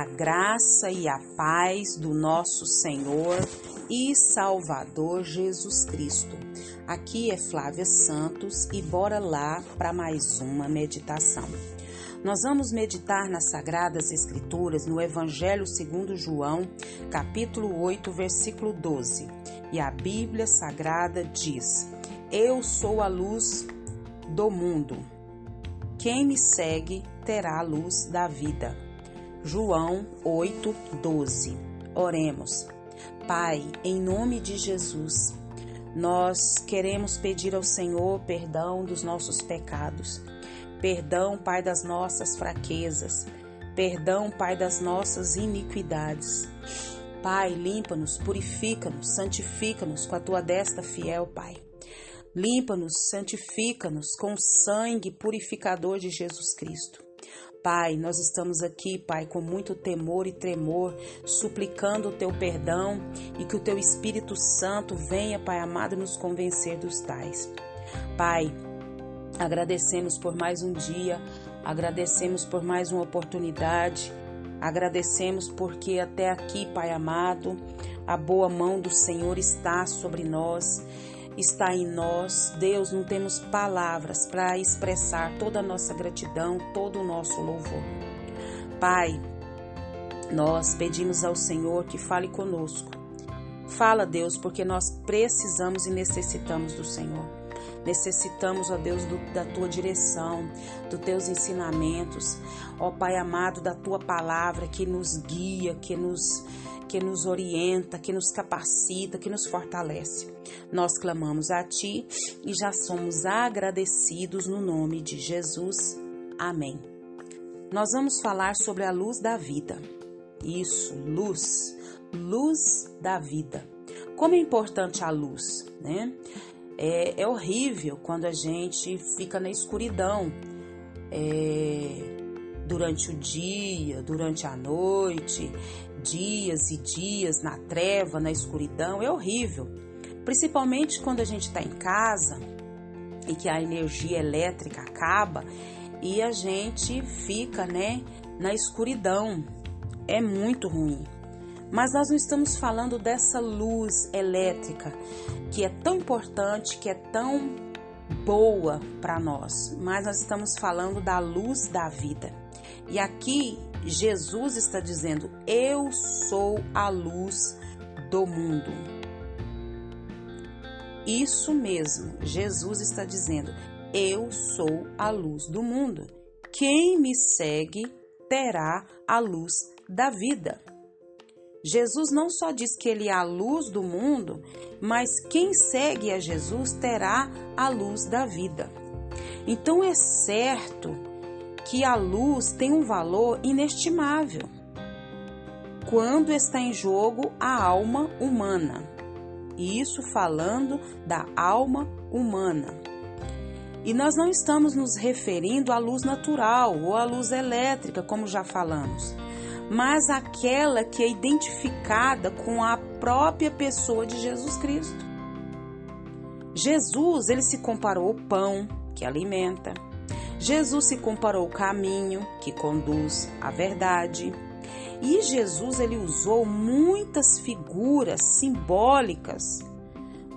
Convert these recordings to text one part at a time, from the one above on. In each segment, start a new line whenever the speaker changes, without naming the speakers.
A graça e a paz do nosso Senhor e Salvador Jesus Cristo. Aqui é Flávia Santos e bora lá para mais uma meditação. Nós vamos meditar nas Sagradas Escrituras no Evangelho segundo João, capítulo 8, versículo 12. E a Bíblia Sagrada diz: Eu sou a luz do mundo. Quem me segue terá a luz da vida. João 8:12. Oremos. Pai, em nome de Jesus, nós queremos pedir ao Senhor perdão dos nossos pecados. Perdão, Pai, das nossas fraquezas. Perdão, Pai, das nossas iniquidades. Pai, limpa-nos, purifica-nos, santifica-nos com a tua destra fiel, Pai. Limpa-nos, santifica-nos com o sangue purificador de Jesus Cristo. Pai, nós estamos aqui, Pai, com muito temor e tremor, suplicando o teu perdão e que o teu Espírito Santo venha, Pai amado, nos convencer dos tais. Pai, agradecemos por mais um dia, agradecemos por mais uma oportunidade, agradecemos porque até aqui, Pai amado, a boa mão do Senhor está sobre nós está em nós. Deus, não temos palavras para expressar toda a nossa gratidão, todo o nosso louvor. Pai, nós pedimos ao Senhor que fale conosco. Fala, Deus, porque nós precisamos e necessitamos do Senhor. Necessitamos, ó Deus, do, da tua direção, dos teus ensinamentos, ó Pai amado, da tua palavra que nos guia, que nos que nos orienta, que nos capacita, que nos fortalece. Nós clamamos a Ti e já somos agradecidos no nome de Jesus. Amém. Nós vamos falar sobre a luz da vida. Isso, luz, luz da vida. Como é importante a luz, né? É, é horrível quando a gente fica na escuridão. É, durante o dia, durante a noite, dias e dias na treva, na escuridão, é horrível. Principalmente quando a gente está em casa e que a energia elétrica acaba e a gente fica, né, na escuridão. É muito ruim. Mas nós não estamos falando dessa luz elétrica que é tão importante, que é tão boa para nós, mas nós estamos falando da luz da vida. E aqui Jesus está dizendo: Eu sou a luz do mundo. Isso mesmo, Jesus está dizendo: Eu sou a luz do mundo. Quem me segue terá a luz da vida. Jesus não só diz que ele é a luz do mundo, mas quem segue a Jesus terá a luz da vida. Então é certo que a luz tem um valor inestimável quando está em jogo a alma humana. Isso falando da alma humana. E nós não estamos nos referindo à luz natural ou à luz elétrica, como já falamos, mas aquela que é identificada com a própria pessoa de Jesus Cristo. Jesus, ele se comparou ao pão que alimenta, Jesus se comparou o caminho que conduz à verdade. E Jesus ele usou muitas figuras simbólicas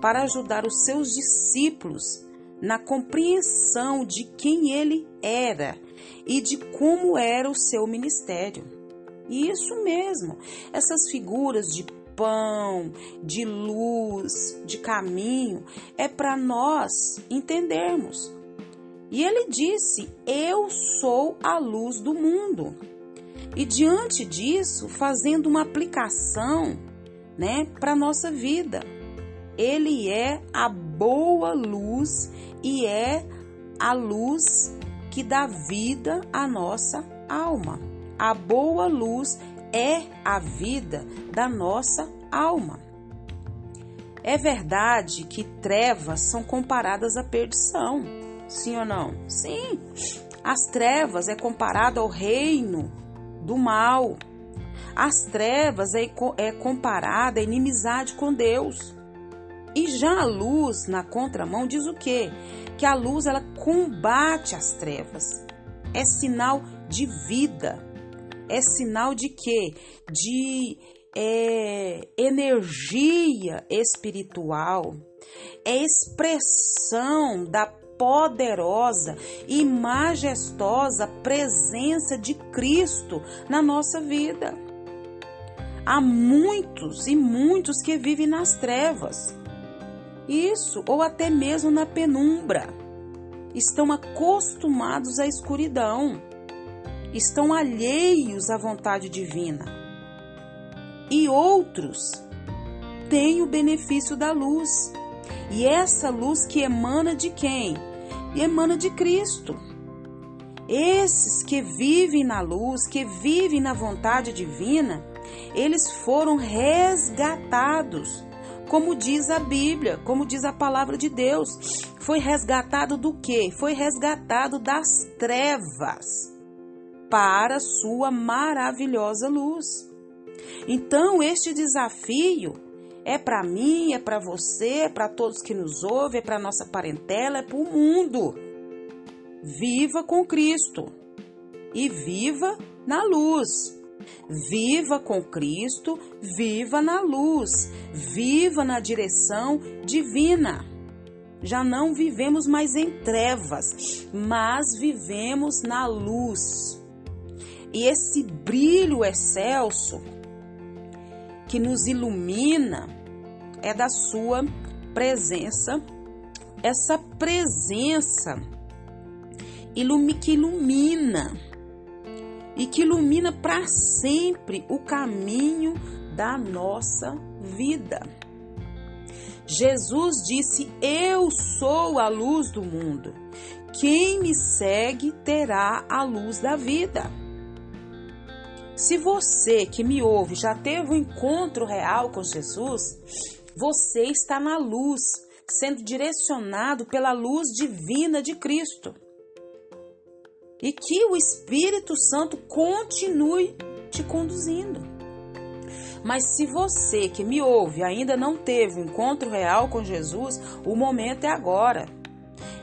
para ajudar os seus discípulos na compreensão de quem ele era e de como era o seu ministério. Isso mesmo, essas figuras de pão, de luz, de caminho, é para nós entendermos e ele disse: Eu sou a luz do mundo. E diante disso, fazendo uma aplicação, né, para nossa vida. Ele é a boa luz e é a luz que dá vida à nossa alma. A boa luz é a vida da nossa alma. É verdade que trevas são comparadas à perdição. Sim ou não? Sim. As trevas é comparado ao reino do mal. As trevas é, é comparada à inimizade com Deus. E já a luz na contramão diz o quê? Que a luz ela combate as trevas. É sinal de vida. É sinal de quê? De é, energia espiritual, é expressão da poderosa e majestosa presença de Cristo na nossa vida. Há muitos e muitos que vivem nas trevas. Isso, ou até mesmo na penumbra. Estão acostumados à escuridão. Estão alheios à vontade divina. E outros têm o benefício da luz. E essa luz que emana de quem? E emana de Cristo. Esses que vivem na luz, que vivem na vontade divina, eles foram resgatados. Como diz a Bíblia, como diz a palavra de Deus, foi resgatado do quê? Foi resgatado das trevas para sua maravilhosa luz. Então, este desafio é para mim, é para você, é para todos que nos ouvem, é para nossa parentela, é para o mundo. Viva com Cristo e viva na luz. Viva com Cristo, viva na luz, viva na direção divina. Já não vivemos mais em trevas, mas vivemos na luz. E esse brilho excelso que nos ilumina é da Sua presença, essa presença que ilumina e que ilumina para sempre o caminho da nossa vida. Jesus disse: Eu sou a luz do mundo. Quem me segue terá a luz da vida. Se você que me ouve já teve um encontro real com Jesus, você está na luz, sendo direcionado pela luz divina de Cristo e que o Espírito Santo continue te conduzindo. Mas se você que me ouve ainda não teve um encontro real com Jesus, o momento é agora.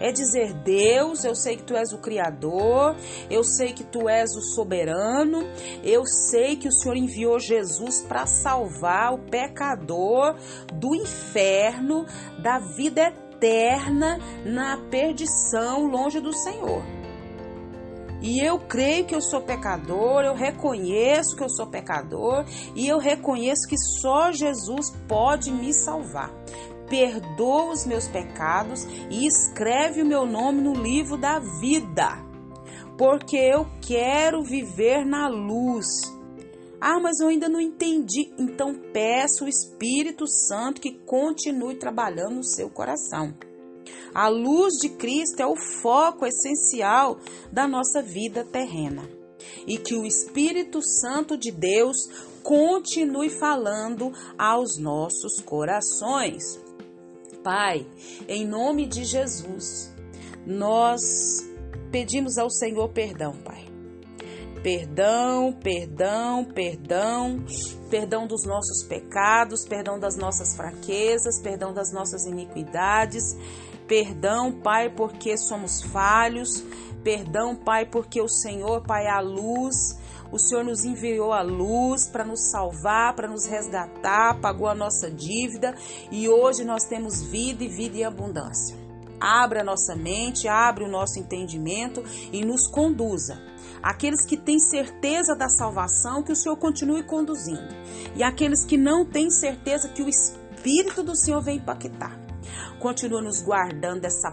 É dizer, Deus, eu sei que tu és o Criador, eu sei que tu és o soberano, eu sei que o Senhor enviou Jesus para salvar o pecador do inferno, da vida eterna na perdição longe do Senhor. E eu creio que eu sou pecador, eu reconheço que eu sou pecador e eu reconheço que só Jesus pode me salvar. Perdoa os meus pecados e escreve o meu nome no livro da vida, porque eu quero viver na luz. Ah, mas eu ainda não entendi. Então peço o Espírito Santo que continue trabalhando no seu coração. A luz de Cristo é o foco essencial da nossa vida terrena. E que o Espírito Santo de Deus continue falando aos nossos corações. Pai, em nome de Jesus, nós pedimos ao Senhor perdão, Pai. Perdão, perdão, perdão, perdão dos nossos pecados, perdão das nossas fraquezas, perdão das nossas iniquidades, Perdão, Pai, porque somos falhos. Perdão, Pai, porque o Senhor, Pai, é a luz. O Senhor nos enviou a luz para nos salvar, para nos resgatar, pagou a nossa dívida e hoje nós temos vida e vida em abundância. Abra a nossa mente, abre o nosso entendimento e nos conduza. Aqueles que têm certeza da salvação, que o Senhor continue conduzindo. E aqueles que não têm certeza, que o Espírito do Senhor vem impactar continua nos guardando dessa